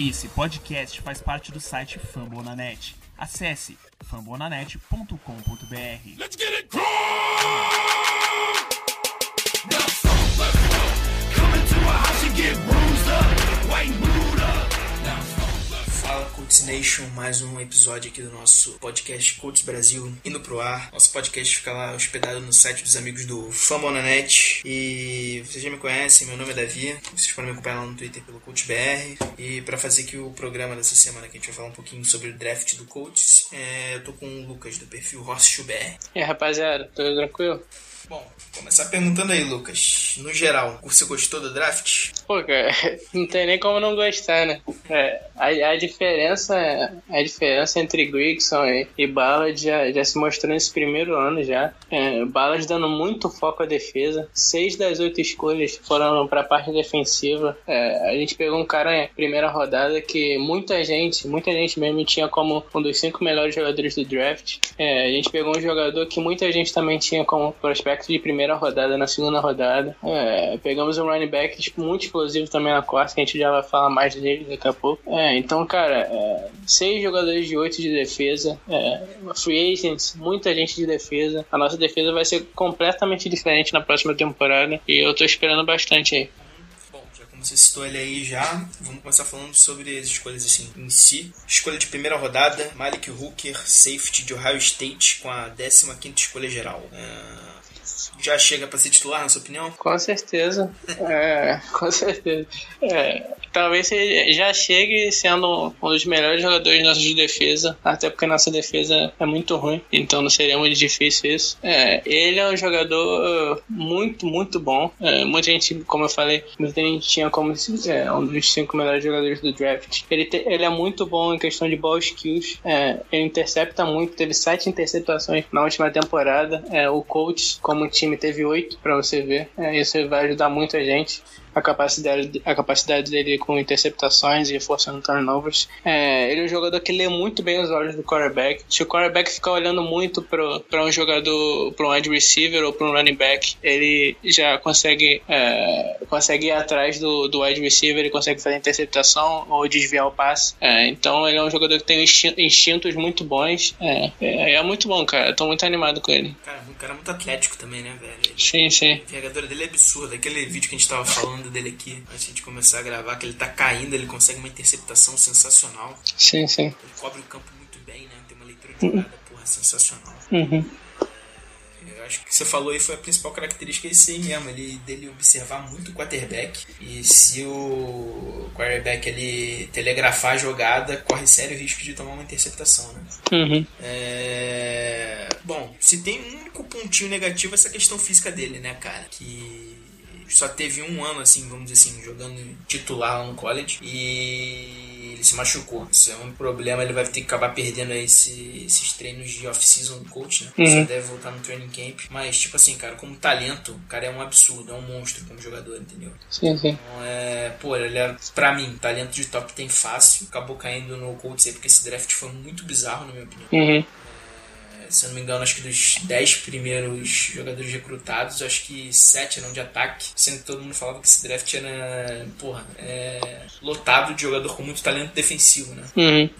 Esse podcast faz parte do site Fambonanet. Acesse fambonanet.com.br. Let's get it. Come into a house and get bruised up, white Coach Nation, mais um episódio aqui do nosso podcast Coach Brasil indo pro ar. Nosso podcast fica lá hospedado no site dos amigos do Famonanet. E vocês já me conhecem, meu nome é Davi. Vocês podem me acompanhar lá no Twitter pelo CoachBR. E para fazer aqui o programa dessa semana que a gente vai falar um pouquinho sobre o draft do Coaches, é, eu tô com o Lucas do perfil BR. E aí, rapaziada, tudo tranquilo? Bom, começar perguntando aí, Lucas. No geral, você gostou do draft? Pô, cara, não tem nem como não gostar, né? É, a, a diferença a diferença entre Grigson e, e Ballard já, já se mostrou nesse primeiro ano já. É, Ballard dando muito foco à defesa. Seis das oito escolhas foram para a parte defensiva. É, a gente pegou um cara em primeira rodada que muita gente, muita gente mesmo tinha como um dos cinco melhores jogadores do draft. É, a gente pegou um jogador que muita gente também tinha como prospecto de primeira rodada na segunda rodada. É, pegamos um running back tipo, muito explosivo também na quarta, que a gente já vai falar mais dele daqui a pouco. É, então, cara, é, seis jogadores de oito de defesa, é, free agents, muita gente de defesa. A nossa defesa vai ser completamente diferente na próxima temporada e eu tô esperando bastante aí. Você citou ele aí já, vamos começar falando sobre as escolhas assim em si. Escolha de primeira rodada, Malik Hooker, safety de Ohio State, com a 15ª escolha geral. É, Já chega para ser titular, na sua opinião? Com certeza. É, com certeza. É, talvez você já chegue sendo um dos melhores jogadores nossos de defesa, até porque nossa defesa é muito ruim, então não seria muito difícil isso. É, ele é um jogador muito, muito bom. É, muita gente, como eu falei, muita gente tinha como é, um dos cinco melhores jogadores do draft. Ele, te, ele é muito bom em questão de ball skills. É, ele intercepta muito, teve sete interceptações na última temporada. É, o coach, como time, teve oito, para você ver. É, isso vai ajudar muito a gente a capacidade, a capacidade dele com interceptações e forçando turnovers. É, ele é um jogador que lê muito bem os olhos do quarterback. Se o quarterback ficar olhando muito para um jogador, para um wide receiver ou para um running back, ele já consegue, é, consegue ir atrás do, do wide receiver, ele consegue fazer interceptação ou desviar o passe. É, então ele é um jogador que tem instintos muito bons. É, é, é muito bom, cara. Eu tô muito animado com ele. Cara, um cara muito atlético também, né, velho? Ele, sim, sim. A jogadora dele é absurda. Aquele vídeo que a gente tava falando dele aqui antes de começar a gravar, que ele tá caindo, ele consegue uma interceptação sensacional. Sim, sim. Ele cobre o campo muito bem, né? Tem uma leitura de jogada, porra, sensacional. Uhum. Eu acho que você falou aí foi a principal característica desse aí mesmo, ele, dele observar muito o quarterback. E se o quarterback ele telegrafar a jogada, corre sério risco de tomar uma interceptação, né? Uhum. É... Bom, se tem um único pontinho negativo é essa questão física dele, né, cara? Que só teve um ano, assim, vamos dizer assim, jogando titular lá no college e ele se machucou. Isso é um problema, ele vai ter que acabar perdendo esse, esses treinos de off-season do coach, né? Uhum. Só deve voltar no training camp. Mas, tipo assim, cara, como talento, o cara é um absurdo, é um monstro como jogador, entendeu? Sim, sim. Então, é, pô, ele é, pra mim, talento de top tem fácil. Acabou caindo no Colts aí porque esse draft foi muito bizarro, na minha opinião Uhum. Se eu não me engano, acho que dos 10 primeiros jogadores recrutados, acho que 7 eram de ataque, sendo que todo mundo falava que esse draft era, porra, é, lotado de jogador com muito talento defensivo, né? Uhum.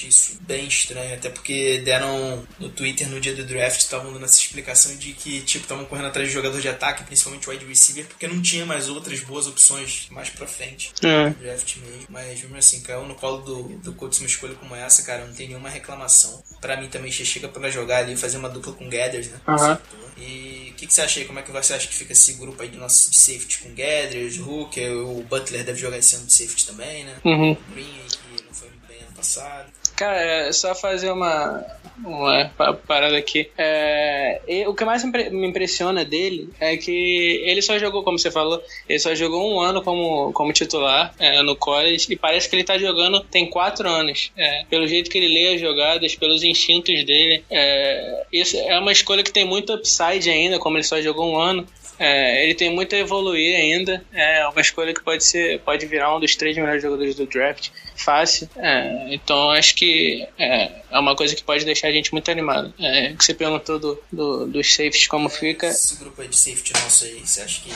Achei isso bem estranho, até porque deram no Twitter no dia do draft, estavam dando essa explicação de que, tipo, estavam correndo atrás de jogador de ataque, principalmente wide receiver, porque não tinha mais outras boas opções mais pra frente Uhum. no draft mesmo. Mas mesmo assim, caiu no colo do, do coach uma escolha como essa, cara, não tem nenhuma reclamação. Pra mim também chega pra jogar ali e fazer uma dupla com Gathers, né? Aham. E o que, que você acha aí? Como é que você acha que fica esse grupo aí do nosso de safety com Gathers, Hooker, o Butler deve jogar esse ano de safety também, né? Uhum. O Green aí que não foi muito bem ano passado. Cara, é só fazer uma, uma pa- parada aqui. É, o que mais me impressiona dele é que ele só jogou, como você falou, ele só jogou um ano como, como titular é, no college e parece que ele tá jogando tem quatro anos. É, pelo jeito que ele lê as jogadas, pelos instintos dele. É, isso é uma escolha que tem muito upside ainda, como ele só jogou um ano. É, ele tem muito a evoluir ainda. É uma escolha que pode ser, pode virar um dos três melhores jogadores do draft. Fácil. É, então acho que é, é uma coisa que pode deixar a gente muito animado. É, que você perguntou do, do, dos safeties como fica. Esse grupo aí de safety nosso aí, você acha que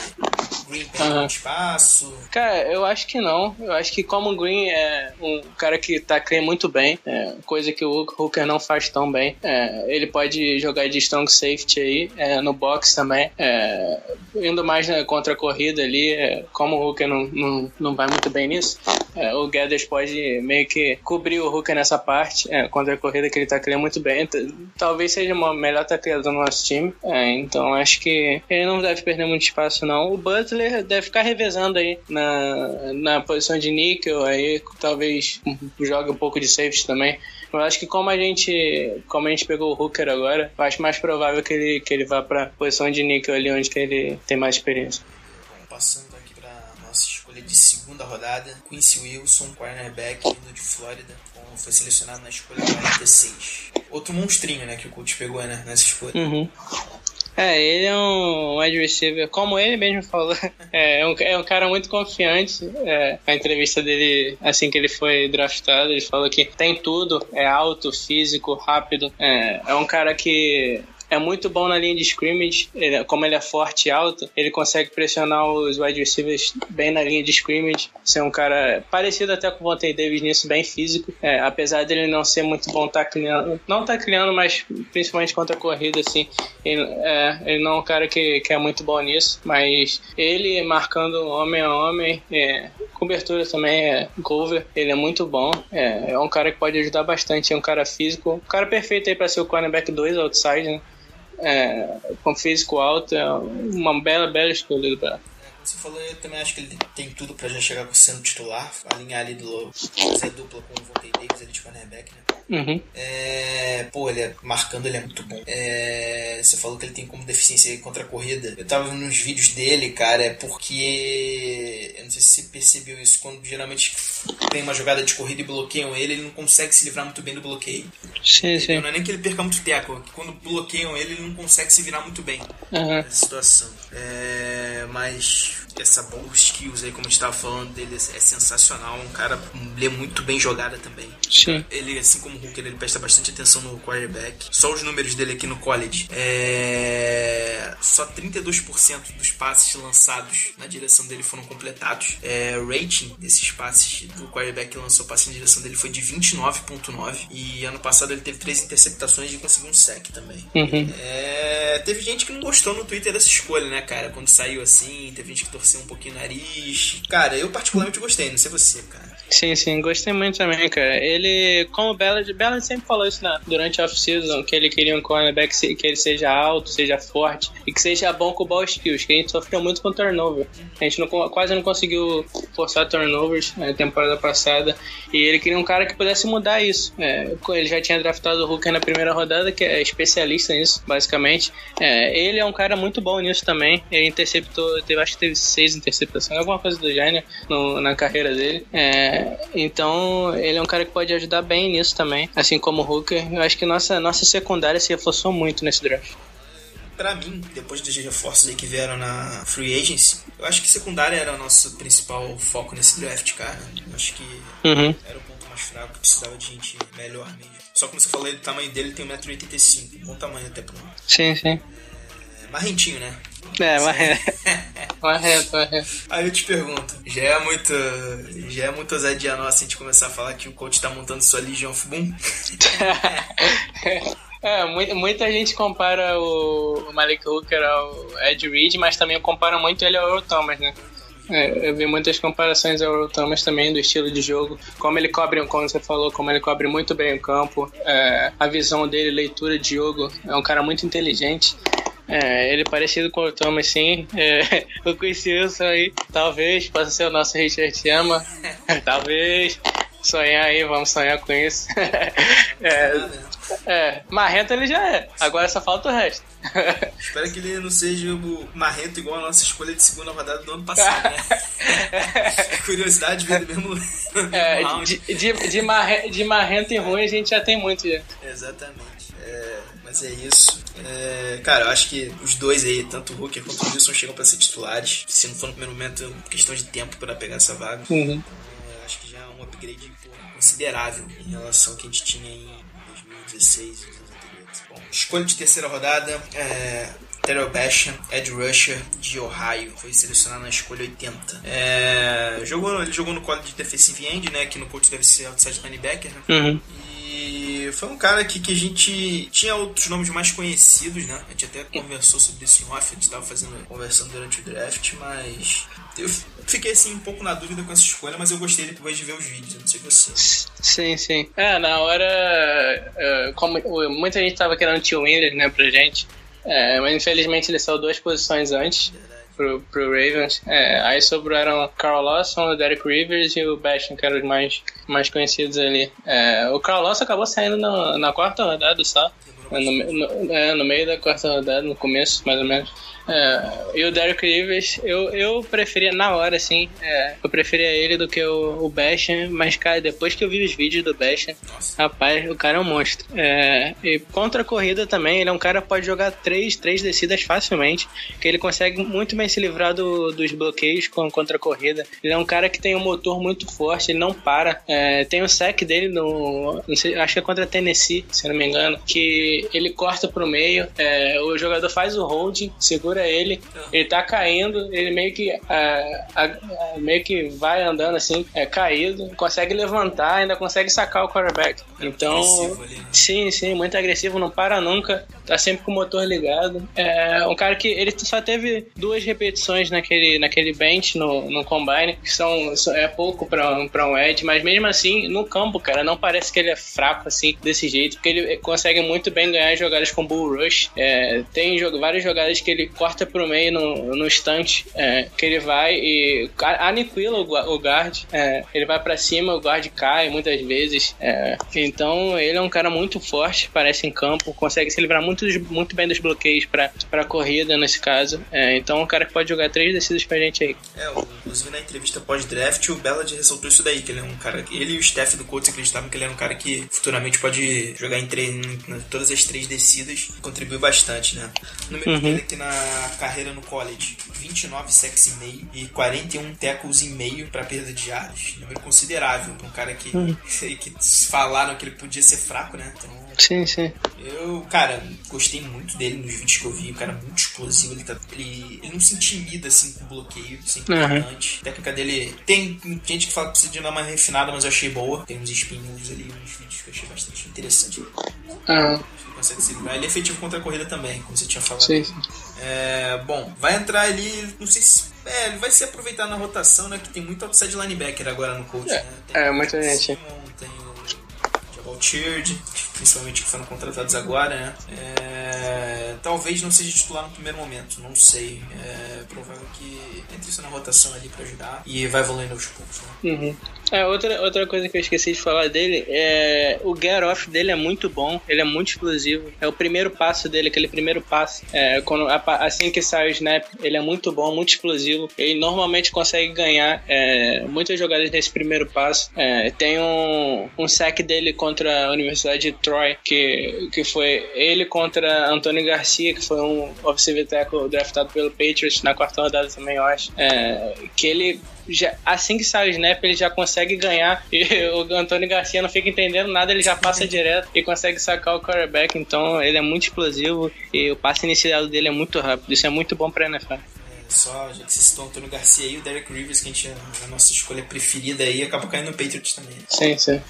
Green tem muito espaço? Cara, eu acho que não. Eu acho que como o Green é um cara que tacleia muito bem, é, coisa que o Hooker não faz tão bem, é, ele pode jogar de strong safety aí, é, no box também, é, indo mais né, contra a corrida ali, é, como o Hooker não, não, não vai muito bem nisso, é, o Gathers pode meio que cobrir o Hooker nessa parte, é, contra a corrida que ele tacleia muito bem. Talvez seja o melhor tacleador do nosso time, é, então acho que ele não deve perder muito espaço não. O Butler deve ficar revezando aí na, na posição de níquel, aí talvez jogue um pouco de safety também. Eu acho que como a gente como a gente pegou o Hooker agora, eu acho mais provável que ele, que ele vá pra posição de níquel ali onde que ele tem mais experiência. Passando escolha de segunda rodada, Quincy Wilson, cornerback vindo de Flórida, foi selecionado na escolha 46. Outro monstrinho, né, que o coach pegou, né, nessa escolha. Uhum. É, ele é um wide receiver, como ele mesmo falou, é um, é um cara muito confiante. É, a entrevista dele, assim que ele foi draftado, ele falou que tem tudo, é alto, físico, rápido. É, é um cara que é muito bom na linha de scrimmage, ele- como ele é forte e alto, ele consegue pressionar os wide receivers bem na linha de scrimmage. Ser um cara parecido até com o Vontae Davis nisso, bem físico. É, apesar dele não ser muito bom tacleando, não tacleando, mas principalmente contra a corrida, assim, ele, é, ele não é um cara que, que é muito bom nisso, mas ele marcando homem a homem, é, cobertura também é cover, ele é muito bom, é, é um cara que pode ajudar bastante, é um cara físico, um cara perfeito aí para ser o cornerback 2 outside, né? É, com físico alto, é uma bela, bela escolha do Bra. Você falou, eu também acho que ele tem tudo pra já chegar sendo titular, alinhar ali do fazer dupla com o Vontae Davis ali de cornerback, né? Uhum. É, pô, ele é, marcando ele é muito bom. É, você falou que ele tem como deficiência contra a corrida. Eu tava vendo uns vídeos dele, cara, é porque. Eu não sei se você percebeu isso. Quando geralmente tem uma jogada de corrida e bloqueiam ele, ele não consegue se livrar muito bem do bloqueio. Sim, sim. Não é nem que ele perca muito teco, é quando bloqueiam ele, ele não consegue se virar muito bem Uhum. nessa situação. É, mas essa ball skills aí, como a gente tava falando dele, é sensacional. Um cara lê muito bem jogada também. Sim. Ele, assim como o Hooker, ele presta bastante atenção no quarterback. Só os números dele aqui no college. É... Só 32% dos passes lançados na direção dele foram completados. É... O rating desses passes do quarterback que lançou passe na direção dele foi de 29.9. E ano passado ele teve três interceptações e conseguiu um sec também. Uhum. É, teve gente que não gostou no Twitter dessa escolha, né, cara? Quando saiu assim, teve gente que um pouquinho o nariz. Cara, eu particularmente gostei, não sei você, cara. Sim, sim, gostei muito também, cara. Ele, como o Ballard, Ballard sempre falou isso na, durante a off-season, que ele queria um cornerback que ele seja alto, seja forte e que seja bom com ball skills, que a gente sofreu muito com turnover. A gente não, quase não conseguiu forçar turnovers na temporada passada e ele queria um cara que pudesse mudar isso. É, ele já tinha draftado o Hooker na primeira rodada, que é especialista nisso, basicamente. É, ele é um cara muito bom nisso também. Ele interceptou, teve, acho que teve seis interceptações, alguma coisa do gênero no- na carreira dele. É, então, ele é um cara que pode ajudar bem nisso também, assim como o Hooker. Eu acho que nossa, nossa secundária se reforçou muito nesse draft. Pra mim, depois dos reforços aí que vieram na Free Agency, eu acho que secundária era o nosso principal foco nesse draft, cara. Eu acho que Uhum. era o ponto mais fraco, que precisava de gente melhor mesmo. Só como você falou aí do tamanho dele, ele tem 1,85m. Bom tamanho até um. Sim, sim. É marrentinho, né? É, mas Marreto, marreto. Aí eu te pergunto, já é muito. Já é muito ousadia nossa a gente começar a falar que o coach tá montando sua Legion of Boom? É, muita, muita gente compara o, o Malik Hooker ao Ed Reed, mas também compara muito ele ao Earl Thomas, né? É, eu vi muitas comparações ao Earl Thomas também do estilo de jogo, como ele cobre, como você falou, como ele cobre muito bem o campo, é, a visão dele, leitura de jogo, é um cara muito inteligente. É, ele é parecido com o Thomas, sim. É, o Chris Wilson aí, talvez possa ser o nosso Richard Chama. talvez. Sonhar aí, vamos sonhar com isso. é, é, marrento ele já é. Agora só falta o resto. Espero que ele não seja o marrento igual a nossa escolha de segunda rodada do ano passado, né? Curiosidade do mesmo, É, de, de, de, marre, de marrento e ruim a gente já tem muito já. Exatamente. É, mas é isso. É, cara, eu acho que os dois aí, tanto o Hooker quanto o Wilson, chegam pra ser titulares. Se não for no primeiro momento, questão de tempo pra pegar essa vaga. Uhum. Eu acho que já é um upgrade considerável em relação ao que a gente tinha em 2016 e anos anteriores. Bom, escolha de terceira rodada, é, Terrell Basham, Ed Rusher, de Ohio, foi selecionado na escolha 80. É, jogou, ele jogou no college de defensive end, né, que no Colts deve ser outside linebacker, né? Uhum. E foi um cara que, que a gente tinha outros nomes mais conhecidos, né? A gente até conversou sobre isso em off, a gente estava fazendo, conversando durante o draft, mas eu fiquei assim um pouco na dúvida com essa escolha, mas eu gostei depois de ver os vídeos, não sei você. Sim, sim. É, na hora, é, como muita gente tava querendo o Tio Wheeler, né, pra gente, é, mas infelizmente ele saiu duas posições antes pro, pro Ravens. É, aí sobraram Carl Lawson, o Derek Rivers e o Bastion, que eram os mais, mais conhecidos ali. É, o Carl Lawson acabou saindo na, na quarta rodada só. No, no, é, no meio da quarta rodada, no começo, mais ou menos. É, e o Derek Rivers, eu, eu preferia, na hora, assim, é, eu preferia ele do que o, o Bashan, mas, cara, depois que eu vi os vídeos do Bashan, rapaz, o cara é um monstro. É, e contra a corrida também, ele é um cara que pode jogar três, três descidas facilmente, que ele consegue muito bem se livrar do, dos bloqueios com, contra a corrida. Ele é um cara que tem um motor muito forte, ele não para. É, tem o sec dele no, sei, acho que é contra a Tennessee, se não me engano, que ele corta pro meio, é, o jogador faz o holding, segura ele, ele tá caindo, ele meio que é, meio que vai andando assim, é, caído, consegue levantar, ainda consegue sacar o quarterback. Então, agressivo ali, né? sim, sim, muito agressivo, não para nunca, tá sempre com o motor ligado. É um cara que ele só teve duas repetições naquele, naquele bench no, no combine, que são, é pouco pra, pra um Ed, mas mesmo assim, no campo, cara, não parece que ele é fraco assim, desse jeito, porque ele consegue muito bem ganhar jogadas com bull rush. É, tem jo- várias jogadas que ele corta pro meio no, no instante, é, que ele vai e aniquila o, o guard, é, ele vai pra cima, o guard cai muitas vezes. é, então ele é um cara muito forte, parece em campo, consegue se livrar muito, muito bem dos bloqueios pra, pra corrida nesse caso. É, então é um cara que pode jogar três descidas pra gente aí. É, inclusive na entrevista pós-draft, o Ballard ressaltou isso daí, que ele é um cara. Ele e o staff do Colts acreditavam que ele era um cara que futuramente pode jogar em, três, em todas as três descidas e contribuir bastante, né? O número dele aqui na carreira no college: 29 sacks e meio e 41 tackles e meio pra perda de yards. Número considerável pra um cara que, que falaram que ele podia ser fraco, né? Então. Sim, sim. Eu, cara, gostei muito dele nos vídeos que eu vi. O cara é muito explosivo. Ele, tá, ele, ele não se intimida assim com bloqueio, é Uhum. A técnica dele. Tem gente que fala que precisa de uma mais refinada, mas eu achei boa. Tem uns spin moves ali, uns vídeos que eu achei bastante interessante. Ah, Ele é efetivo contra a corrida também, como você tinha falado. sim, sim. É, bom, vai entrar ali, não sei se. É, ele vai se aproveitar na rotação, né? Que tem muito outside linebacker agora no coach, né? Tem é, muita gente. Simon, tem o Sheard, principalmente que foram contratados agora, né? É, talvez não seja titular no primeiro momento, não sei. É provável que entre isso na rotação ali pra ajudar e vai evoluindo aos poucos, né? Uhum. É, outra, outra coisa que eu esqueci de falar dele é o get off dele é muito bom, ele é muito explosivo. É o primeiro passo dele, aquele primeiro passo. É, quando, assim que sai o snap, ele é muito bom, muito explosivo. Ele normalmente consegue ganhar é, muitas jogadas nesse primeiro passo. É, tem um, um sack dele contra a Universidade de Troy, que, que foi ele contra Antônio Garcia, que foi um offensive tackle draftado pelo Patriots na quarta rodada também, eu acho. É, que ele já, assim que sai o snap, ele já consegue ganhar. E o Antônio Garcia não fica entendendo nada, ele já passa direto e consegue sacar o quarterback. Então ele é muito explosivo e o passe inicial dele é muito rápido. Isso é muito bom pra NFL. É, só, já que você citou o Antônio Garcia e o Derek Rivers, que a gente a nossa escolha preferida aí, acaba caindo no Patriots também. Sim, sim.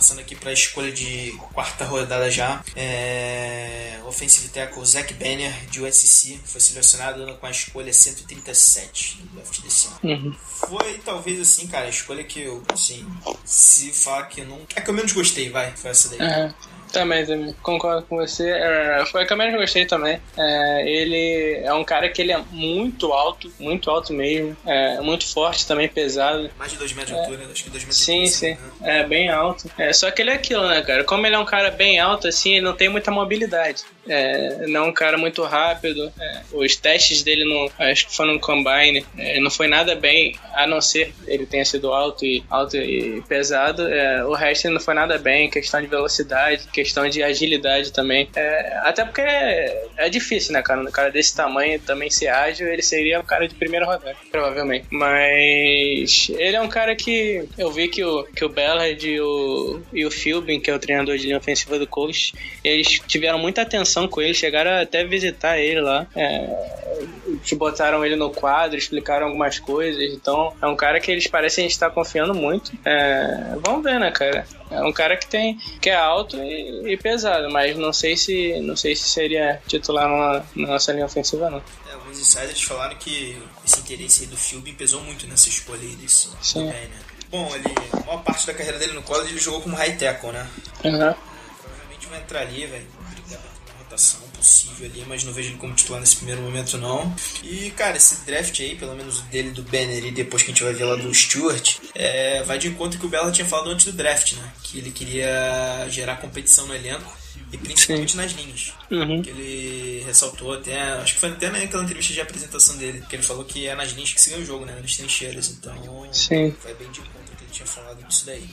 Passando aqui para a escolha de quarta rodada já. É... Offensive tackle Zach Banner, de USC, foi selecionado com a escolha 137 do draft desse ano. Uhum. Foi talvez assim, cara, a escolha que eu, assim, se falar que eu não. É que eu menos gostei, vai, foi essa daí. Aham. Também, também, concordo com você. É, foi a que eu menos gostei também. É, ele é um cara que ele é muito alto, muito alto mesmo. É, muito forte também, pesado. Mais de 2 metros de altura, acho que 2 metros. Sim, de sim. né? É bem alto. É, só que ele é aquilo, né, cara? Como ele é um cara bem alto, assim, ele não tem muita mobilidade. é, não é um cara muito rápido. É, os testes dele, no, acho que foram no Combine, é, não foi nada bem, a não ser ele tenha sido alto e, alto e pesado. O resto não foi nada bem, questão de velocidade, questão de agilidade também. É, até porque é, é, difícil, né, cara? Um cara desse tamanho também ser ágil, ele seria o cara de primeira rodada, provavelmente. Mas ele é um cara que eu vi que o, que o Ballard e o, e o Philbin, que é o treinador de linha ofensiva do Colts, eles tiveram muita atenção com ele, chegaram até visitar ele lá. É, botaram ele no quadro, explicaram algumas coisas. Então, é um cara que eles parecem estar confiando muito. É, vamos ver, né, cara? É um cara que tem que é alto e, e, pesado, mas não sei se não sei se seria titular numa, na nossa linha ofensiva não. É, alguns insiders falaram que esse interesse do Philbin pesou muito nessa escolha aí desse Sim. Bem, né? Bom, ele, a maior parte da carreira dele no college ele jogou como high tackle, né? Uhum. Provavelmente vai entrar ali, velho. Possível ali, mas não vejo ele como titular nesse primeiro momento, não. E, cara, esse draft aí, pelo menos o dele do Banner e depois que a gente vai ver lá do Stewart, é, vai de encontro que o Bella tinha falado antes do draft, né? Que ele queria gerar competição no elenco e principalmente Sim. nas linhas. Uhum. Que ele ressaltou até, acho que foi até naquela entrevista de apresentação dele, que ele falou que é nas linhas que se ganha o jogo, né? Nas trincheiras. Então, Sim. vai bem de conta que ele tinha falado disso daí.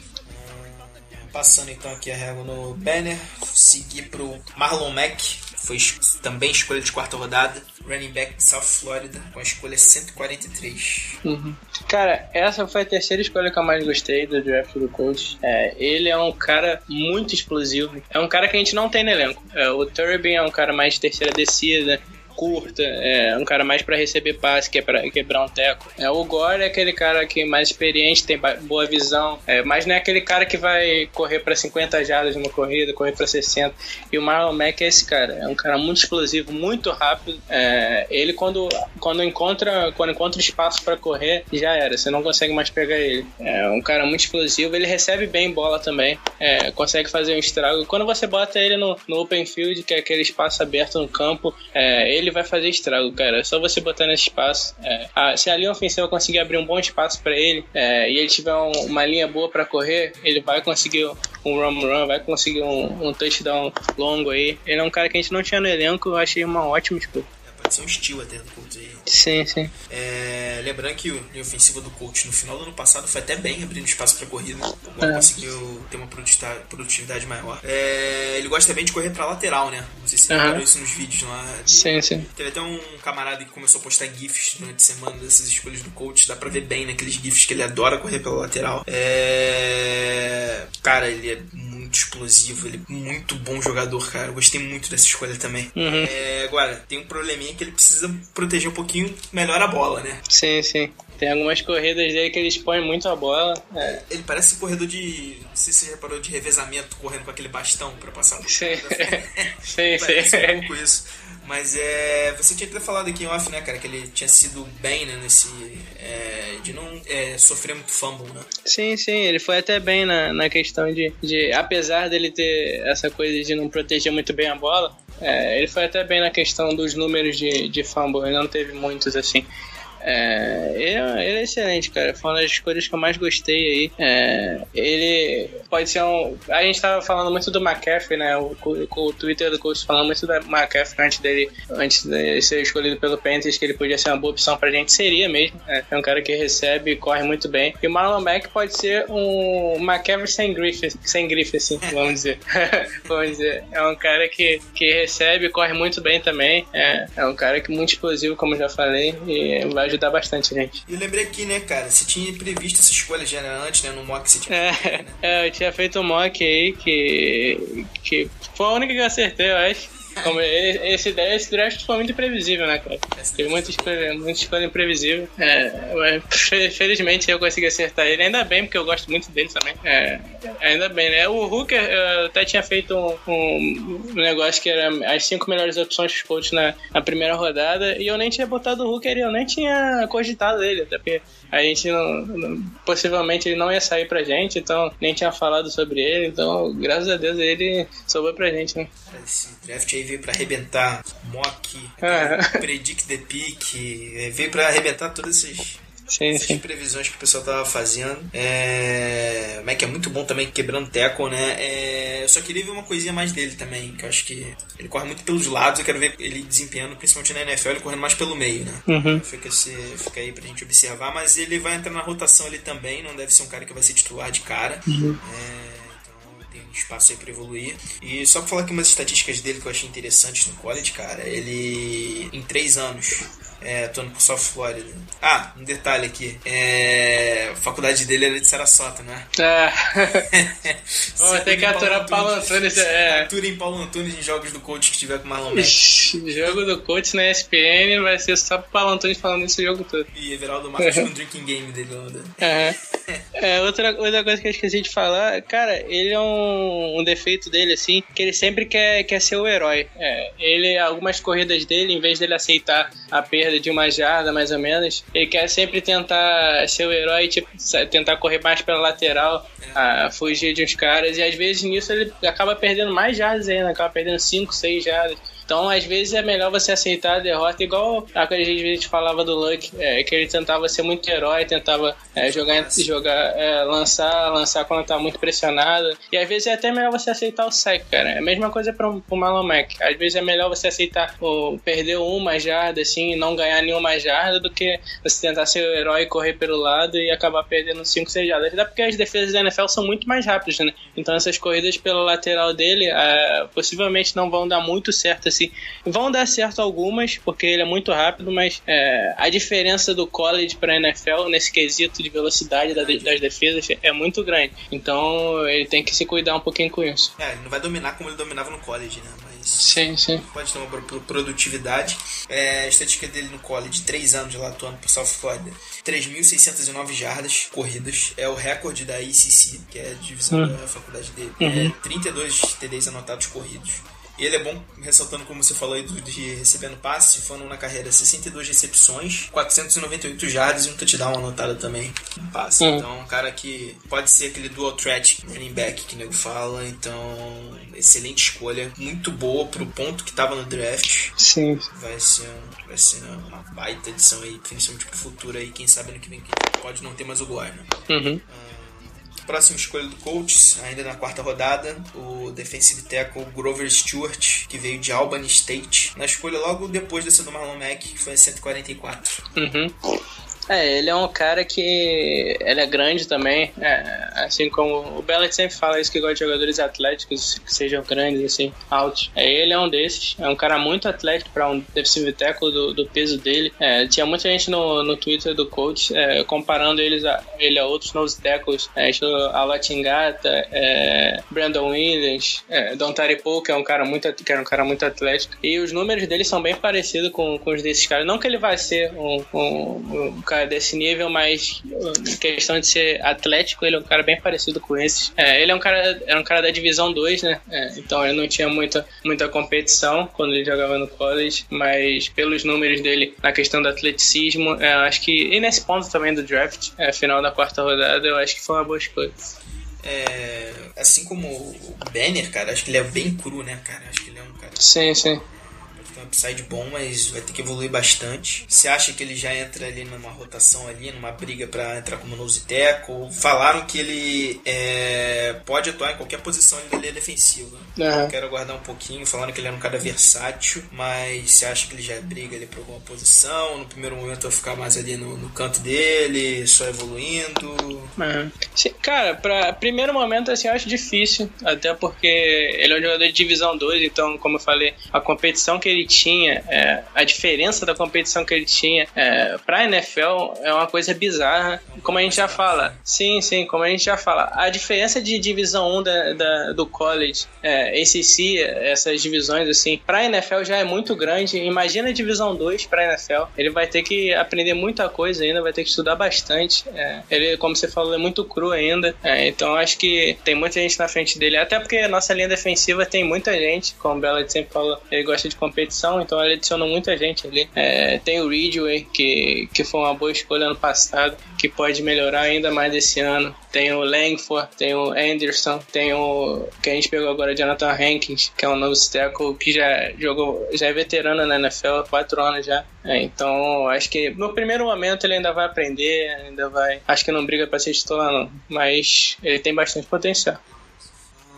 Passando então aqui a régua no banner, seguir pro Marlon Mack, foi também escolha de quarta rodada, running back de South Florida, com a escolha 143. Uhum. Cara, essa foi a terceira escolha que eu mais gostei do draft do coach. É, ele é um cara muito explosivo, é um cara que a gente não tem no elenco. É, o Turbin é um cara mais de terceira descida, curta, é um cara mais para receber passe que é para quebrar um teco. É, o Gore é aquele cara que é mais experiente, tem boa visão, é, mas não é aquele cara que vai correr para 50 jardas numa corrida, correr para 60. E o Marlon Mack é esse cara, é um cara muito explosivo, muito rápido. É, ele quando, quando encontra quando encontra espaço para correr, já era, você não consegue mais pegar ele. É um cara muito explosivo, ele recebe bem bola também, é, consegue fazer um estrago. Quando você bota ele no, no open field, que é aquele espaço aberto no campo, é, ele ele vai fazer estrago, cara. É só você botar nesse espaço. É, a, se a linha ofensiva conseguir abrir um bom espaço para ele é, e ele tiver um, uma linha boa para correr, ele vai conseguir um run run, vai conseguir um, um touchdown longo aí. Ele é um cara que a gente não tinha no elenco, eu achei uma ótima escolha pode ser um estilo até Colts aí. Sim, sim. É, lembrando que o linha ofensiva do Colts no final do ano passado foi até bem abrindo espaço para corrida. O é. conseguiu ter uma produtividade maior. É, ele gosta também de correr para lateral, né? Não sei se uhum. viu isso nos vídeos lá. Sim, sim. Teve até um camarada que começou a postar GIFs durante a semana dessas escolhas do coach. Dá pra ver bem naqueles GIFs que ele adora correr pela lateral. É... Cara, ele é muito explosivo, ele é muito bom jogador, cara. Eu gostei muito dessa escolha também. Uhum. É, agora, tem um probleminha que ele precisa proteger um pouquinho melhor a bola, né? Sim, sim. Tem algumas corridas dele que ele expõe muito a bola. É. Ele parece corredor de. Não sei se você reparou de revezamento correndo com aquele bastão para passar por Sim, sim, parece um pouco isso. Mas é. Você tinha até falado aqui em off, né, cara, que ele tinha sido bem, né, nesse. É, de não é, sofrer muito fumble, né? Sim, sim, ele foi até bem na, na questão de, de. Apesar dele ter essa coisa de não proteger muito bem a bola, é, ele foi até bem na questão dos números de, de fumble, ele não teve muitos assim. É, ele, é, ele, é excelente, cara. Foi uma das escolhas que eu mais gostei aí. É, ele pode ser um. A gente tava falando muito do McCaffrey, né? O, o, Twitter do coach falando muito do McCaffrey antes dele, antes de ser escolhido pelo Panthers, que ele podia ser uma boa opção pra gente. Seria mesmo. É, é um cara que recebe e corre muito bem. E o Marlon Mack pode ser um McCaffrey sem grife, sem grife assim, vamos dizer. vamos dizer. É um cara que, que recebe e corre muito bem também. É, é um cara que é muito explosivo, como eu já falei, e vai ajudar ajudar bastante gente. E eu lembrei aqui, né, cara, você tinha previsto essa escolha já antes, né, no mock que você tinha é, feito, né? É, eu tinha feito um mock aí que, que foi a única que eu acertei, eu acho. Como esse, esse draft foi muito imprevisível, né, cara? Teve muita escolha, muita escolha imprevisível. É, felizmente eu consegui acertar ele. Ainda bem, porque eu gosto muito dele também. É, ainda bem, né? O Hooker, eu até tinha feito um, um negócio que era as cinco melhores opções dos coaches na, na primeira rodada. E eu nem tinha botado o Hooker e eu nem tinha cogitado ele, até porque a gente não, não, possivelmente ele não ia sair pra gente, então nem tinha falado sobre ele, então graças a Deus ele sobrou pra gente, né? Esse draft aí veio pra arrebentar mock, é. predict the pick, veio pra arrebentar todos esses Sim, essas sim. previsões que o pessoal tava fazendo. É... O Mac é muito bom também quebrando tackle, né? É... Eu só queria ver uma coisinha mais dele também, que eu acho que ele corre muito pelos lados, eu quero ver ele desempenhando, principalmente na NFL, ele correndo mais pelo meio, né? Uhum. Fica, esse, fica aí pra gente observar, mas ele vai entrar na rotação ali também, não deve ser um cara que vai ser titular de cara. Uhum. É, então tem espaço aí pra evoluir. E só pra falar aqui umas estatísticas dele que eu achei interessantes no college, cara, ele em três anos. É, tô no South Florida. Ah, um detalhe aqui. É, a faculdade dele era de Sarasota, né? É. Vou ter que aturar Paulo Antunes. É. Atura em Paulo Antunes em jogos do coach que tiver com o Marlon Mack. Jogo do coach na ESPN vai ser só pro Paulo Antunes falando esse jogo todo. E Everaldo Marcos com um drinking game dele lá. né? É, outra, outra coisa que eu esqueci de falar, cara, ele é um, um defeito dele, assim, que ele sempre quer, quer ser o herói. É, ele, algumas corridas dele, em vez dele aceitar a perda de uma jarda, mais ou menos, ele quer sempre tentar ser o herói, tipo, tentar correr mais pela lateral, a fugir de uns caras, e às vezes nisso ele acaba perdendo mais jardas ainda, acaba perdendo 5, 6 jardas. Então, às vezes é melhor você aceitar a derrota, igual jeito que a gente falava do Luck, é, que ele tentava ser muito herói, tentava é, jogar, jogar é, lançar, lançar quando tá muito pressionado. E às vezes é até melhor você aceitar o sec, cara. É a mesma coisa pro, pro Marlon Mack. Às vezes é melhor você aceitar o, perder uma jarda, assim, e não ganhar nenhuma jarda, do que você tentar ser o herói, correr pelo lado e acabar perdendo 5, 6 jardas. Até porque as defesas da NFL são muito mais rápidas, né? Então essas corridas pela lateral dele é, possivelmente não vão dar muito certo, assim. Vão dar certo algumas, porque ele é muito rápido, mas é, a diferença do college pra NFL nesse quesito de velocidade da- das defesas é muito grande. Então ele tem que se cuidar um pouquinho com isso. É, ele não vai dominar como ele dominava no college, né? Mas Sim, sim. pode ter uma pro- pro- produtividade. É, a estatística dele no college, 3 anos lá atuando por South Florida, 3.609 jardas corridas. É o recorde da ICC, que é a divisão Hum. da faculdade dele. Uhum. É, 32 TDs anotados corridos. E ele é bom, ressaltando como você falou aí de recebendo passe, foram na carreira 62 recepções, 498 jardas e um touchdown anotado também em passe. Então, um cara que pode ser aquele dual threat running back que o nego fala. Então, excelente escolha, muito boa pro ponto que tava no draft. Sim. Vai ser, um- vai ser uma baita edição aí, principalmente pro futuro aí, quem sabe ano que vem que pode não ter mais o né? Uhum. Próxima escolha do Colts, ainda na quarta rodada, o defensive tackle Grover Stewart, que veio de Albany State. Na escolha logo depois dessa do Marlon Mack, que foi a 144. Uhum. É, ele é um cara que ele é grande também, é, assim como o Bellet sempre fala isso que gosta de jogadores atléticos que sejam grandes, assim, altos. É, ele é um desses, é um cara muito atlético para um defensive tackle do, do peso dele. É, tinha muita gente no, no Twitter do coach é, comparando eles a, ele a outros nose tackles, é, estilo Alatingata, é, Brandon Williams, é, Don Taripo, que é um cara muito que era um cara muito atlético. E os números dele são bem parecidos com, com os desses caras. Não que ele vai ser um, um, um cara desse nível, mas em questão de ser atlético, ele é um cara bem parecido com esses. É, ele é um cara, era um cara da divisão 2, né? É, então ele não tinha muita, muita competição quando ele jogava no college, mas pelos números dele na questão do atleticismo, é, eu acho que. E nesse ponto também do draft, é, final da quarta rodada, eu acho que foi uma boa escolha. É, assim como o Banner, cara, acho que ele é bem cru, né, cara? Acho que ele é um cara Sim, sim. Tem um upside bom, mas vai ter que evoluir bastante. Você acha que ele já entra ali numa rotação ali, numa briga pra entrar como nose tackle? Falaram que ele é, pode atuar em qualquer posição da linha defensiva. Aham. Eu quero aguardar um pouquinho, falaram que ele era um cara versátil, mas você acha que ele já briga ali pra alguma posição? No primeiro momento vai ficar mais ali no, no canto dele, só evoluindo? Uhum. Sim, cara, pra primeiro momento assim, eu acho difícil, até porque ele é um jogador de divisão 2, então, como eu falei, a competição que ele tinha, é, a diferença da competição que ele tinha é, pra NFL é uma coisa bizarra. Como a gente já fala, sim, sim, como a gente já fala, a diferença de divisão 1 da, da- do college, é, ACC, essas divisões assim, pra NFL já é muito grande. Imagina a divisão 2 pra NFL, ele vai ter que aprender muita coisa ainda, vai ter que estudar bastante. É, ele, como você falou, é muito cru ainda. É, então acho que tem muita gente na frente dele. Até porque a nossa linha defensiva tem muita gente, como o Bella sempre falou, ele gosta de competição, então ele adicionou muita gente ali. É, tem o Ridgeway, que, que foi uma boa escolha ano passado, que pode melhorar ainda mais esse ano. Tem o Langford, tem o Anderson, tem o que a gente pegou agora, Jonathan Hankins, que é um novo tackle que já jogou, já é veterano na NFL quatro anos já. É, então, acho que no primeiro momento ele ainda vai aprender, ainda vai. Acho que não briga pra ser titular, não. Mas ele tem bastante potencial.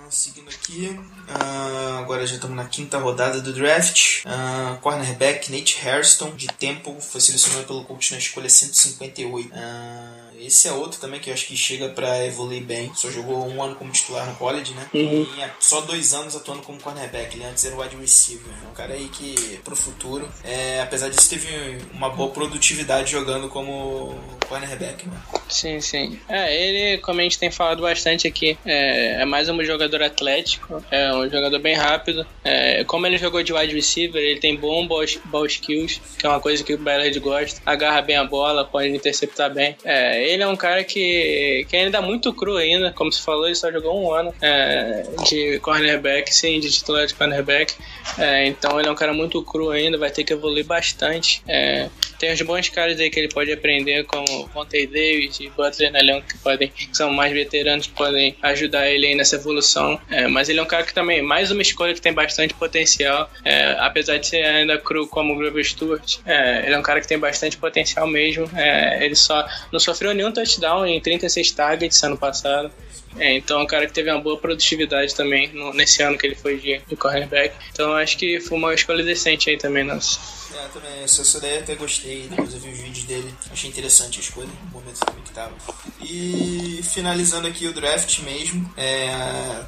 Seguindo aqui, ah, agora já estamos na quinta rodada do draft. Ah, cornerback Nate Hairston, de Temple, foi selecionado pelo coach na escolha 158. Ah, esse é outro também que eu acho que chega pra evoluir bem. Só jogou um ano como titular no college, né? Uhum. E é só dois anos atuando como cornerback. Ele antes era wide receiver. É um cara aí que, pro futuro, é, apesar disso, teve uma boa produtividade jogando como cornerback, né? Sim, sim. É, ele, como a gente tem falado bastante aqui, é, é mais um jogador atlético, é um jogador bem rápido. É, como ele jogou de wide receiver, ele tem bom ball, ball skills, que é uma coisa que o Ballard gosta. Agarra bem a bola, pode interceptar bem. É, ele é um cara que, que ainda é muito cru ainda, como você falou, ele só jogou um ano é, de cornerback, sim, de titular de cornerback. É, então ele é um cara muito cru ainda, vai ter que evoluir bastante. É, tem uns bons caras aí que ele pode aprender, como Vontae Davis e Butler na Leão, que podem, que são mais veteranos, podem ajudar ele aí nessa evolução. É, mas ele é um cara que também, mais uma escolha que tem bastante potencial, é, apesar de ser ainda cru como o Grover Stewart. É, ele é um cara que tem bastante potencial mesmo. É, ele só não sofreu nenhum touchdown em 36 targets ano passado. É, então é um cara que teve uma boa produtividade também no- nesse ano que ele foi de, de cornerback. Então acho que foi uma escolha decente aí também, nossa. É, também, essa, essa daí até gostei, depois eu vi os vídeos dele, achei interessante a escolha, no momento também que tava. E finalizando aqui o draft mesmo, é,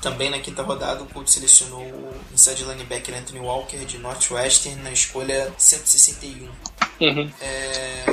também na quinta rodada o Colts selecionou o inside linebacker Anthony Walker de Northwestern na escolha 161. Uhum. É,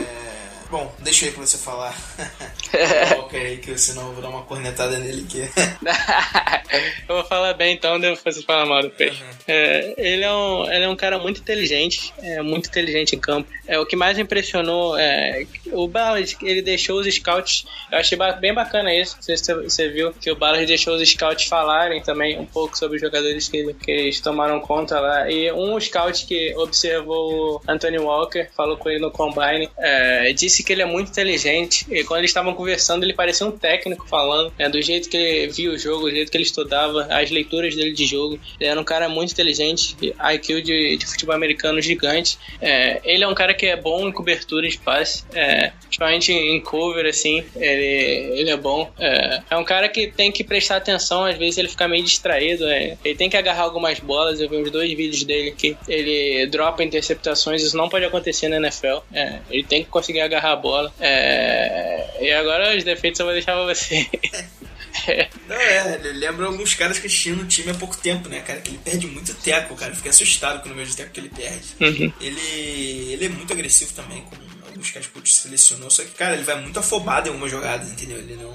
Bom, deixa eu ir pra você falar. Walker aí, que senão eu vou dar uma cornetada nele que eu vou falar bem então, depois você fala mal do peixe. Uhum. É, ele, é um, ele é um cara muito inteligente, é muito inteligente em campo. É, o que mais impressionou é o Ballard, ele deixou os scouts. Eu achei bem bacana isso. Não sei se você- você viu que o Ballard deixou os scouts falarem também um pouco sobre os jogadores que, ele- que eles tomaram conta lá. E um scout que observou o Anthony Walker, falou com ele no combine, é, disse que ele é muito inteligente. E quando eles estavam conversando, ele parecia um técnico falando, né, do jeito que ele via o jogo, do jeito que ele estudava, as leituras dele de jogo. Ele era um cara muito inteligente, IQ de, de futebol americano gigante. É, ele é um cara que é bom em cobertura de passe, é, principalmente em cover, assim, ele, ele é bom. É, é um cara que tem que prestar atenção, às vezes ele fica meio distraído, é, ele tem que agarrar algumas bolas. Eu vi uns dois vídeos dele que ele dropa interceptações, isso não pode acontecer na NFL. É, ele tem que conseguir agarrar a bola. É, e agora os defeitos eu vou deixar pra você. Não, é, lembra alguns caras que assistiam no time há pouco tempo, né, cara? Que ele perde muito teco, cara. Eu Fiquei assustado com o número de teco que ele perde. Uhum. Ele, ele é muito agressivo também, com alguns caras que o selecionou. Só que, cara, ele vai muito afobado em algumas jogadas, entendeu? Ele não.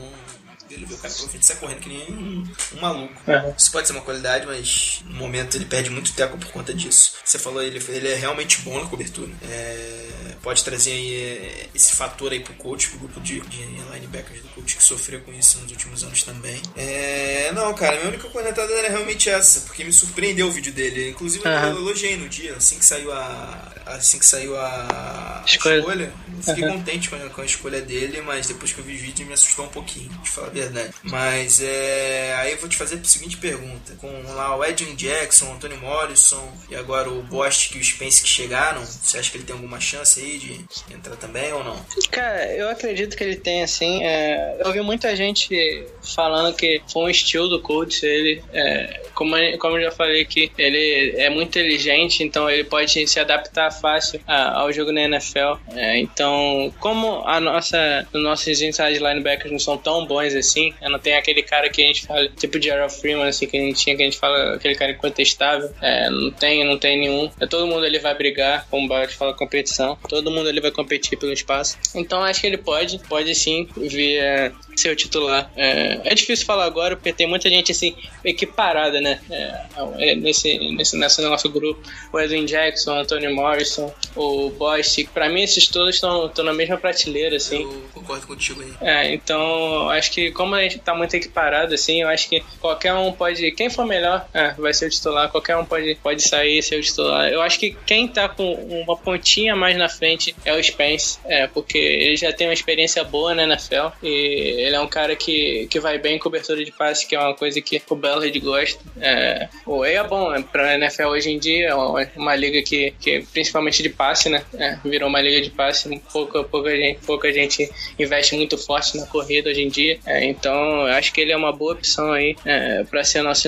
Ele vê o cara pela frente e sai correndo que nem um, um maluco. Uhum. Isso pode ser uma qualidade, mas no momento ele perde muito teco por conta disso. Você falou, ele, ele é realmente bom na cobertura. É, pode trazer aí é, esse fator aí pro coach, pro grupo de, de linebackers do coach que sofreu com isso nos últimos anos também. É, não, cara, minha única cornetada era realmente essa, porque me surpreendeu o vídeo dele. Inclusive Aham. eu elogiei no dia, assim que saiu a. Assim que saiu a, Escolha. escolha, fiquei Aham. contente com a, com a escolha dele, mas depois que eu vi o vídeo me assustou um pouquinho, de falar a verdade. Mas é. Aí eu vou te fazer a seguinte pergunta. Com lá o Edwin Jackson, o Antônio Morrison e agora o Bost e o Spence que chegaram, você acha que ele tem alguma chance aí de entrar também ou não? Cara, eu acredito que ele tem, assim. é, eu ouvi muita gente falando que foi um estilo do Colts. Ele, é, como, como eu já falei aqui, ele é muito inteligente, então ele pode se adaptar fácil ao jogo na NFL. É, então, como a nossa, os nossos inside linebackers não são tão bons assim, não tem aquele cara que a gente fala, tipo de Gerald Freeman, assim, que a gente tinha, que a gente fala, aquele cara incontestável. É, não tem, não tem nenhum. É, todo mundo ele vai brigar, como o Bart fala, competição. Todo mundo ele vai competir pelo espaço. Então acho que ele pode, pode sim vir é, ser o titular. É, é difícil falar agora, porque tem muita gente assim, equiparada, né? É, é, nesse, nesse, nesse nosso grupo. O Edwin Jackson, o Anthony Morrison, o Bosch. Pra mim, esses todos estão estão na mesma prateleira, assim. Eu concordo contigo aí. É, então acho que como a gente tá muito equiparado, assim, eu acho que qualquer um pode. Quem for melhor, é, vai ser o titular, qualquer um pode, pode sair e ser o titular. Eu acho que quem tá com uma pontinha mais na frente é o Spence, é, porque ele já tem uma experiência boa né, na NFL e ele é um cara que, que vai bem em cobertura de passe, que é uma coisa que o Bellard gosta. É, o Way é bom né, pra NFL hoje em dia, é uma, uma liga que, que, principalmente de passe, né? É, virou uma liga de passe, pouca, pouca, gente, pouca gente investe muito forte na corrida hoje em dia. É, então, eu acho que ele é uma boa opção aí é, para ser nosso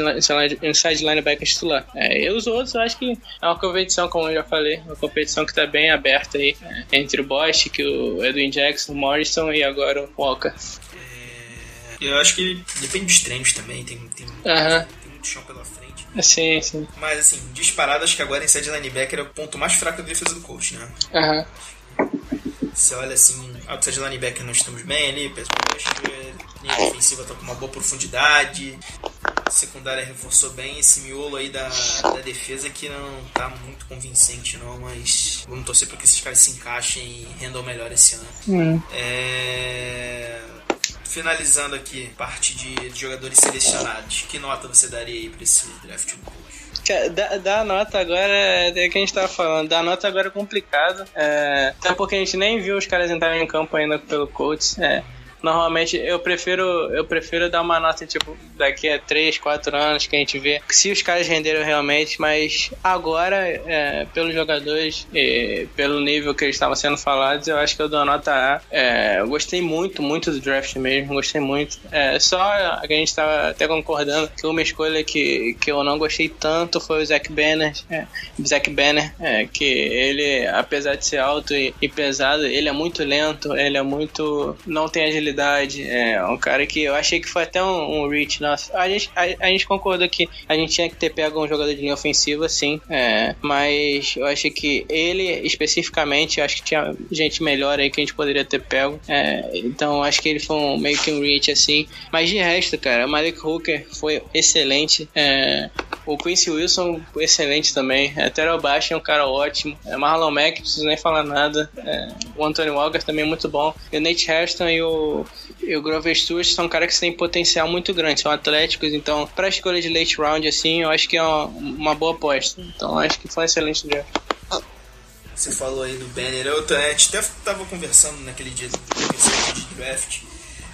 inside linebacker titular. É, e os outros, eu acho que é uma competição, como eu já falei, uma competição que tá bem aberta aí é, entre o Bosch, que o Edwin Jackson, o Morrison e agora o Walker. É, eu acho que depende dos treinos também, tem, tem, Uhum. tem muito chão pela frente. Sim, sim. Mas assim, disparado, acho que agora inside linebacker é o ponto mais fraco da defesa do coach, né? Aham. Você olha assim, outside linebacker nós estamos bem ali, rusher, linha ofensiva tá com uma boa profundidade, secundária reforçou bem esse miolo aí da, da defesa que não tá muito convincente não, mas vamos torcer para que esses caras se encaixem e rendam melhor esse ano. Hum. É... Finalizando aqui, parte de, de jogadores selecionados, que nota você daria aí pra esse draft do coach? Dar nota agora é que a gente tava falando. Dar nota agora é complicado. É, até porque a gente nem viu os caras entrarem em campo ainda pelo Colts. É, normalmente eu prefiro eu prefiro dar uma nota tipo daqui a 3, 4 anos que a gente vê se os caras renderam realmente, mas agora, é, pelos jogadores e pelo nível que eles estavam sendo falados, eu acho que eu dou nota A. É, eu gostei muito, muito do draft mesmo, gostei muito. É, só a gente estava até concordando que uma escolha que, que eu não gostei tanto foi o Zack Banner. É, Zack Banner, é, que ele, apesar de ser alto e, e pesado, ele é muito lento, ele é muito. não tem agilidade. É um cara que eu achei que foi até um, um reach. Nossa, a gente, a, a gente concordou que a gente tinha que ter pego um jogador de linha ofensiva, sim. É, mas eu achei que ele, especificamente, acho que tinha gente melhor aí que a gente poderia ter pego. É, então acho que ele foi um, meio que um reach assim. Mas de resto, cara, o Malik Hooker foi excelente. É, o Quincy Wilson, excelente também. É, Terrell Bash é um cara ótimo. É, Marlon Mack, não preciso nem falar nada. É, o Anthony Walker também é muito bom. E o Nate Hairston e o, e o Grover Stewart são caras que têm potencial muito grande, são atléticos. Então, para escolha de late round, assim, eu acho que é uma, uma boa aposta. Então, acho que foi um excelente draft. Você falou aí do Banner, eu t- a gente até tava conversando naquele dia do draft.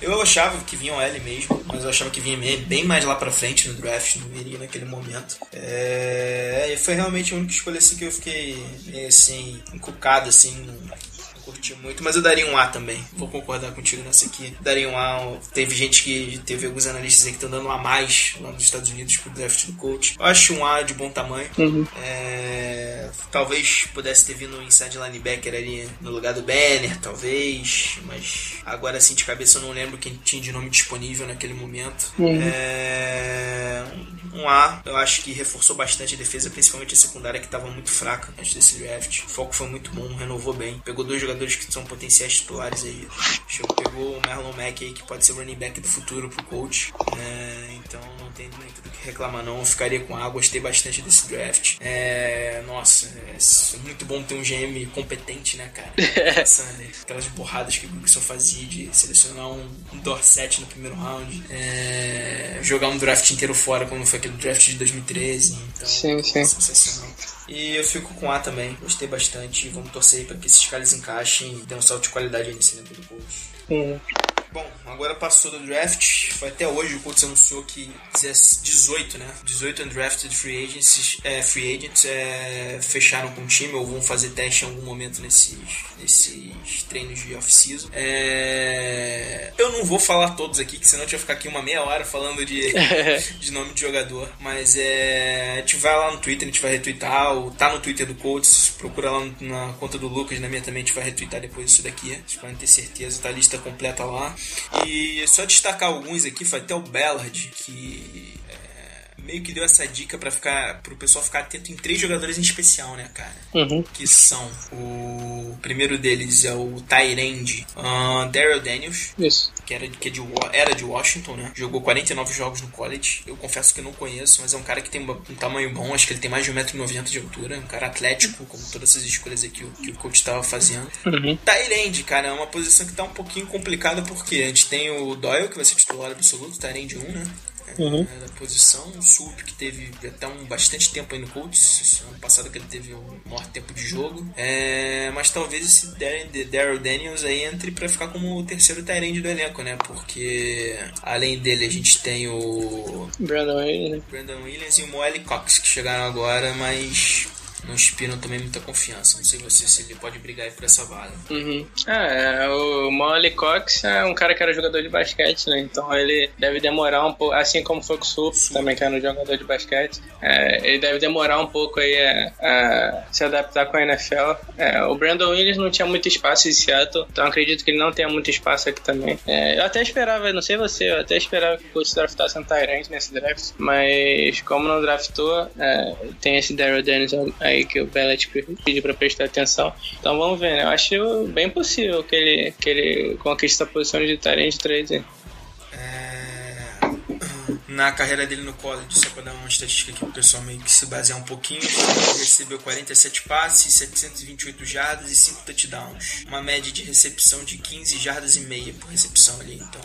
Eu achava que vinha o L mesmo, mas eu achava que vinha bem- mais lá pra frente no draft, não viria naquele momento. É, e foi realmente a única escolha assim que eu fiquei assim, encucado assim, curti muito, mas eu daria um A também. Vou concordar contigo nessa aqui. Daria um A. Teve gente que teve alguns analistas aí que estão dando um A mais lá nos Estados Unidos pro draft do coach. Eu acho um A de bom tamanho. É, talvez pudesse ter vindo um inside linebacker ali no lugar do Banner, talvez. Mas agora assim de cabeça eu não lembro quem tinha de nome disponível naquele momento. É, um A, eu acho que reforçou bastante a defesa, principalmente a secundária que estava muito fraca antes desse draft. O foco foi muito bom, renovou bem. Pegou dois jogadores que são potenciais titulares aí. Chegou, pegou o Marlon Mack aí, que pode ser o running back do futuro pro coach. É, então não tem muito do que reclamar não. Eu ficaria com A, gostei bastante desse draft. É, nossa, é muito bom ter um GM competente, né, cara? Essa, né, aquelas borradas que o Gibson fazia de selecionar um, um Dorset no primeiro round. É, jogar um draft inteiro fora, como foi aquele draft de 2013. Então, Sim, sim. sensacional. E eu fico com A também, gostei bastante. Vamos torcer aí pra que esses caras encaixem e dêem um salto de qualidade aí nesse elenco do Colts. Uhum. Bom, agora passou do draft. Foi até hoje o Colts anunciou que 18, né? 18 undrafted free agents, é, free agents é, fecharam com o time ou vão fazer teste em algum momento nesses, nesses treinos de off-season. É, eu não vou falar todos aqui, que senão a gente vai ficar aqui uma meia hora falando de, de nome de jogador. Mas é, a gente vai lá no Twitter, a gente vai retweetar. ou Tá no Twitter do Colts, procura lá na conta do Lucas, na minha também, a gente vai retweetar depois isso daqui. Vocês podem ter certeza, tá a lista completa lá. E só destacar alguns aqui, foi até o Ballard, que meio que deu essa dica para ficar pro pessoal ficar atento em três jogadores em especial, né, cara? Uhum. Que são o primeiro deles é o Tyrande uh, Daryl Daniels, Isso. que era, que é de, era de Washington, né? Jogou 49 jogos no college. Eu confesso que não conheço, mas é um cara que tem um tamanho bom. Acho que ele tem mais de 1,90m de altura. Um cara atlético, como todas essas escolhas aqui que o, que o coach estava fazendo. Uhum. Tyrande, cara, é uma posição que tá um pouquinho complicada porque a gente tem o Doyle, que vai ser titular absoluto, Tyrande 1, né? Uhum. é, da posição. O Sup, que teve até um bastante tempo aí no Colts, ano passado que ele teve o maior tempo de jogo. É, mas talvez esse Daryl Daniels aí entre pra ficar como o terceiro Tyrande do elenco, né? Porque além dele a gente tem o Brandon Williams, né? Brandon Williams e o Moelle Cox que chegaram agora, mas não inspiram também muita confiança. Não sei você se ele pode brigar aí por essa vaga. Uhum. Ah, é, o Molly Cox é um cara que era jogador de basquete, né? Então ele deve demorar um pouco, assim como foi com o Sup, também que era um jogador de basquete. É, ele deve demorar um pouco aí a, a se adaptar com a NFL. É, o Brandon Williams não tinha muito espaço em Seattle, então acredito que ele não tenha muito espaço aqui também. É, eu até esperava, não sei você, eu até esperava que o Colts draftasse um Tyrant nesse draft, mas como não draftou, é, tem esse Daryl Dennis aí que o Bellet pediu pra prestar atenção. Então vamos ver, né? Eu acho bem possível que ele, que ele conquiste a posição de Tyrant 3 aí. Na carreira dele no college, só para dar uma estatística aqui pro pessoal meio que se basear um pouquinho, ele recebeu 47 passes, 728 jardas e 5 touchdowns. Uma média de recepção de 15 jardas e meia por recepção ali. Então,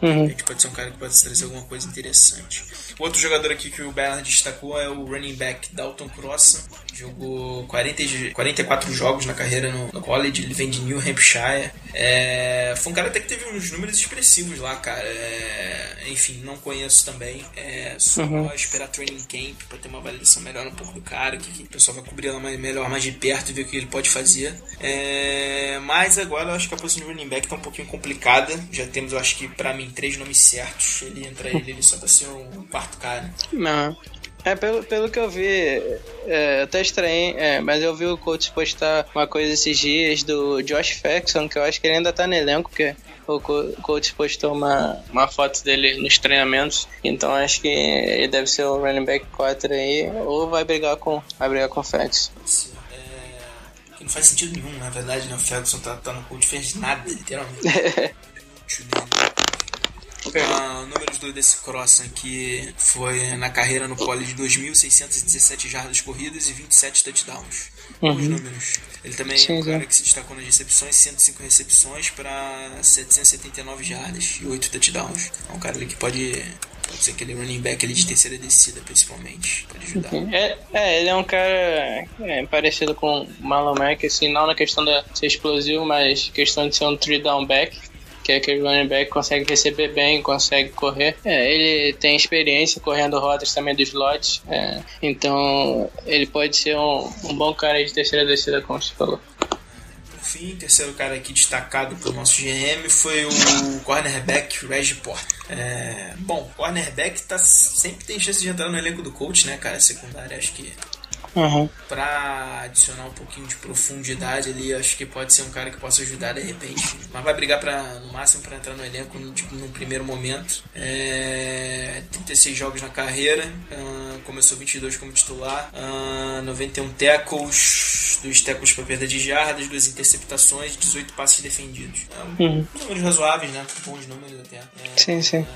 Uhum. a gente pode ser um cara que pode trazer alguma coisa interessante. Outro jogador aqui que o Bernard destacou é o running back Dalton Crossan. Jogou 40, e- 44 jogos na carreira no, no college. Ele vem de New Hampshire. É, foi um cara até que teve uns números expressivos lá, cara. É, enfim, não conheço também. É só Uhum. esperar training camp pra ter uma avaliação melhor um pouco do cara. Que, que o pessoal vai cobrir ela mais, melhor, mais de perto e ver o que ele pode fazer. É, mas agora eu acho que a posição de running back tá um pouquinho complicada. Já temos, eu acho que pra mim, três nomes certos. Ele entra ele, ele só pra ser um quarto cara. Não. É, pelo, pelo que eu vi, é, eu até estranhei, é, mas eu vi o coach postar uma coisa esses dias do Josh Faxon, que eu acho que ele ainda tá no elenco, porque o co- o coach postou uma, uma foto dele nos treinamentos, então acho que ele deve ser o running back 4 aí, ou vai brigar com, vai brigar com o Faxon. É, não faz sentido nenhum, na verdade, né? O Ferguson tá, tá no coach, fez nada, literalmente. Ver. Ah, números do desse Cross aqui foi na carreira no college 2.617 jardas corridas e 27 touchdowns. Números. Ele também é Sim, um cara que se destacou nas recepções, 105 recepções para 779 jardas e 8 touchdowns. É um cara ali que pode, pode ser aquele running back ali de terceira descida, principalmente. Pode ajudar. É, é, ele é um cara é, parecido com o Marlon Mack, assim, não na questão de ser explosivo, mas questão de ser um three down back, que é aquele running back que consegue receber bem, consegue correr. É, ele tem experiência correndo rotas também dos lotes, é, então ele pode ser um, um bom cara de terceira descida, como você falou. Por fim, terceiro cara aqui destacado pelo nosso GM foi o cornerback Reggie Porter. É, bom, cornerback tá, sempre tem chance de entrar no elenco do coach, né, cara? Secundária, acho que Uhum. pra adicionar um pouquinho de profundidade ali, acho que pode ser um cara que possa ajudar de repente. Mas vai brigar pra, no máximo para entrar no elenco no, tipo, num primeiro momento. É, 36 jogos na carreira, ah, começou 22 como titular, ah, 91 tackles, dois tackles para perda de jardas, duas interceptações, 18 passes defendidos. É, Uhum. Números razoáveis, né? Bons números até. É, Sim, sim.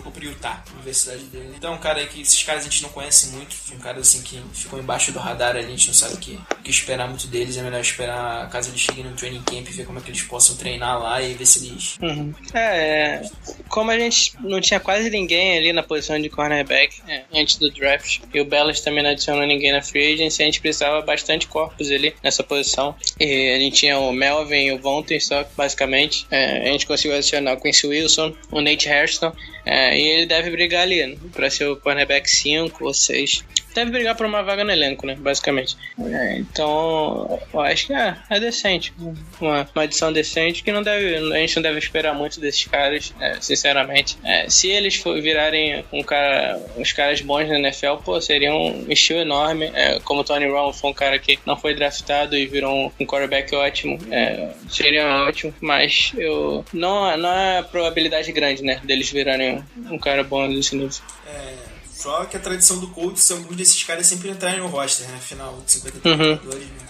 Jogou pro Utah, universidade dele. Então, é cara aí que esses caras a gente não conhece muito. Um cara assim que ficou embaixo do radar, a gente não sabe o que, o que esperar muito deles. É melhor esperar caso eles cheguem no training camp e ver como é que eles possam treinar lá e ver se eles. Uhum. É, como a gente não tinha quase ninguém ali na posição de cornerback é, antes do draft, e o Bellas também não adicionou ninguém na free agency, a gente precisava bastante corpos ali nessa posição. E a gente tinha o Melvin e o Vontae só, basicamente. É, a gente conseguiu adicionar o Quincy Wilson, o Nate Hairston, é, e ele deve brigar ali né, pra ser o cornerback 5 ou 6. Deve brigar por uma vaga no elenco, né? Basicamente. É, então, eu acho que é, é decente. Uma, uma adição decente que não deve, a gente não deve esperar muito desses caras, é, sinceramente. É, se eles for, virarem um cara, uns caras bons na NFL, pô, seria um estilo enorme. É, como o Tony Romo foi um cara que não foi draftado e virou um, um quarterback ótimo, é, seria ótimo. Mas eu não, não é probabilidade grande, né? Deles virarem um, um cara bom desse nível. É, só que a tradição do Colts, alguns desses caras sempre entrarem no roster, né? Final de 50 Uhum. jogadores, né?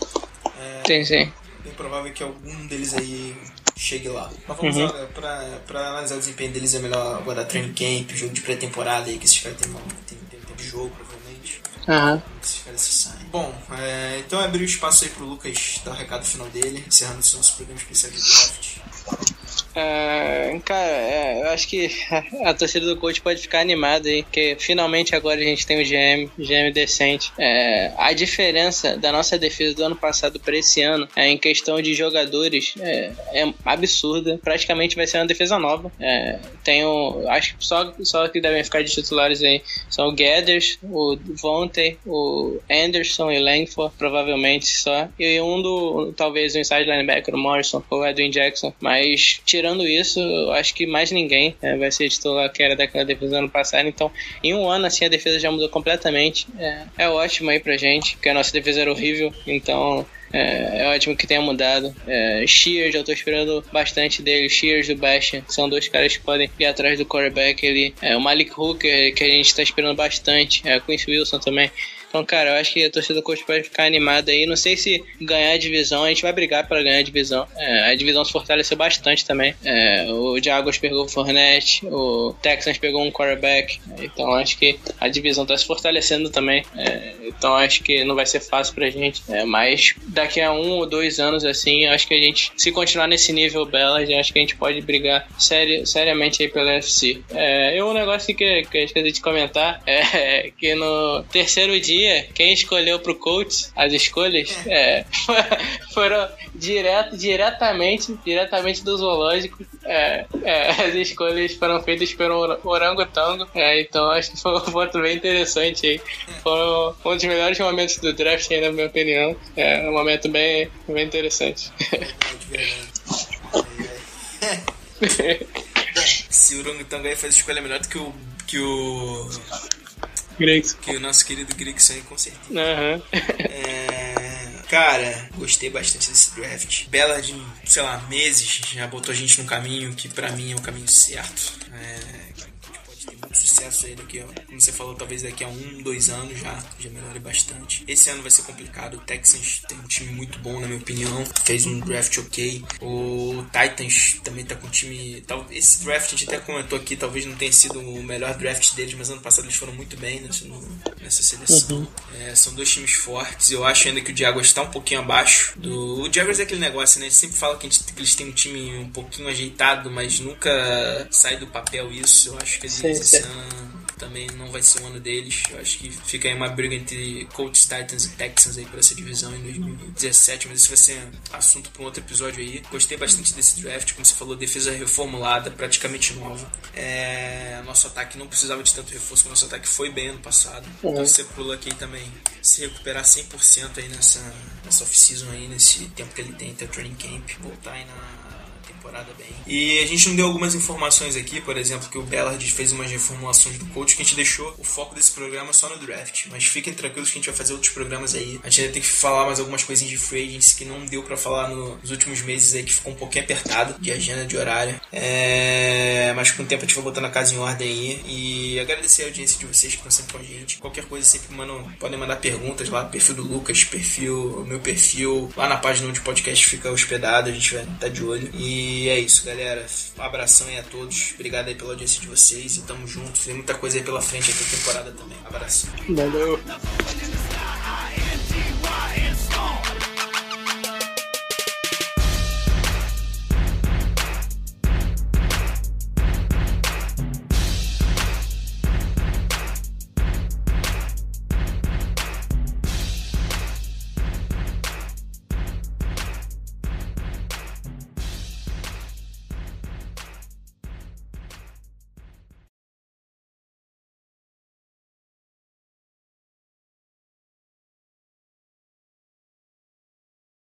É, Sim, sim. bem provável que algum deles aí chegue lá. Mas vamos Uhum. lá, pra, pra analisar o desempenho deles é melhor agora training camp, jogo de pré-temporada aí, que esses caras têm, têm tempo de jogo, provavelmente. Aham. Esses caras se saem. Bom, é, então abrir o espaço aí pro Lucas dar o recado final dele, encerrando esse nosso programa especial de draft. Ah, cara, é, eu acho que a torcida do coach pode ficar animada aí, porque finalmente agora a gente tem um GM, GM decente. É, a diferença da nossa defesa do ano passado para esse ano é, em questão de jogadores é, é absurda. Praticamente vai ser uma defesa nova. É, tem o, acho que só, só que devem ficar de titulares aí são o Gathers, o Vontae, o Anderson e Langford, provavelmente só. E um do, talvez o inside linebacker, o Morrison ou o Edwin Jackson. Mas tirando isso, acho que mais ninguém é, vai ser titular que era daquela defesa ano passado. Então, em um ano, assim, a defesa já mudou completamente. É, é ótimo aí pra gente, porque a nossa defesa era horrível. Então, é, é, ótimo que tenha mudado. É, Shears, eu tô esperando bastante dele. Shears do Bastion, são dois caras que podem ir atrás do quarterback ali. É, o Malik Hooker, que a gente tá esperando bastante. É, o Quincy Wilson também. Então, cara, eu acho que a torcida do coach pode ficar animada aí. Não sei se ganhar a divisão, a gente vai brigar para ganhar a divisão. É, a divisão se fortaleceu bastante também. É, o Jaguars pegou o Fournette, o Texans pegou um quarterback. Então, acho que a divisão tá se fortalecendo também. É, então, acho que não vai ser fácil pra gente. É, mas daqui a um ou dois anos, assim, acho que a gente, se continuar nesse nível Bellas, acho que a gente pode brigar seri seriamente aí pela UFC. É, e um negócio que, que eu esqueci de comentar é que no terceiro dia quem escolheu pro coach as escolhas é, foram direto, diretamente, diretamente do zoológico. É, é, as escolhas foram feitas pelo orangotango. É, então acho que foi um ponto bem interessante aí. Foi um dos melhores momentos do draft, aí, na minha opinião. É um momento bem, bem interessante. Se o orangotango aí faz escolha melhor do que o. Que o Gregson. Que o nosso querido Gregson aí, com certeza. Uhum. É, cara, gostei bastante desse draft. Bellard, sei lá, meses, já botou a gente no caminho que pra mim é o caminho certo. É, pode ter muito sucesso aí daqui, ó. Como você falou, talvez daqui a um, dois anos já, já melhore bastante. Esse ano vai ser complicado. O Texans tem um time muito bom, na minha opinião. Fez um draft ok. O Titans também tá com um time. Esse draft a gente até comentou aqui, talvez não tenha sido o melhor draft deles, mas ano passado eles foram muito bem nessa, nessa seleção. Uhum. É, são dois times fortes. Eu acho ainda que o Jaguars está um pouquinho abaixo. Do... O Jaguars é aquele negócio, né? A gente sempre fala que, gente, que eles têm um time um pouquinho ajeitado, mas nunca sai do papel isso. Eu acho que eles Também não vai ser o ano deles. Eu acho que fica aí uma briga entre Colts, Titans e Texans aí por essa divisão em 2017, mas isso vai ser assunto para um outro episódio aí. Gostei bastante desse draft, como você falou, defesa reformulada, praticamente nova. É, nosso ataque não precisava de tanto reforço, nosso ataque foi bem ano passado. Uhum. Então você Luck aí também se recuperar 100% aí nessa, nessa off-season aí, nesse tempo que ele tem até o training camp, voltar aí na temporada bem. E a gente não deu algumas informações aqui, por exemplo, que o Bellard fez umas reformulações do coach que a gente deixou o foco desse programa só no draft. Mas fiquem tranquilos que a gente vai fazer outros programas aí. A gente ainda tem que falar mais algumas coisinhas de free agents que não deu pra falar no- nos últimos meses aí, que ficou um pouquinho apertado de agenda, de horário. É... Mas com o tempo a gente vai botando a casa em ordem aí. E agradecer a audiência de vocês que estão sempre com a gente. Qualquer coisa sempre mandam, podem mandar perguntas lá, perfil do Lucas, perfil, meu perfil, lá na página onde o podcast fica hospedado, a gente vai estar de olho. E e é isso, galera. Abração aí a todos. Obrigado aí pela audiência de vocês e tamo junto. Tem muita coisa aí pela frente aqui temporada também. Abraço. Valeu.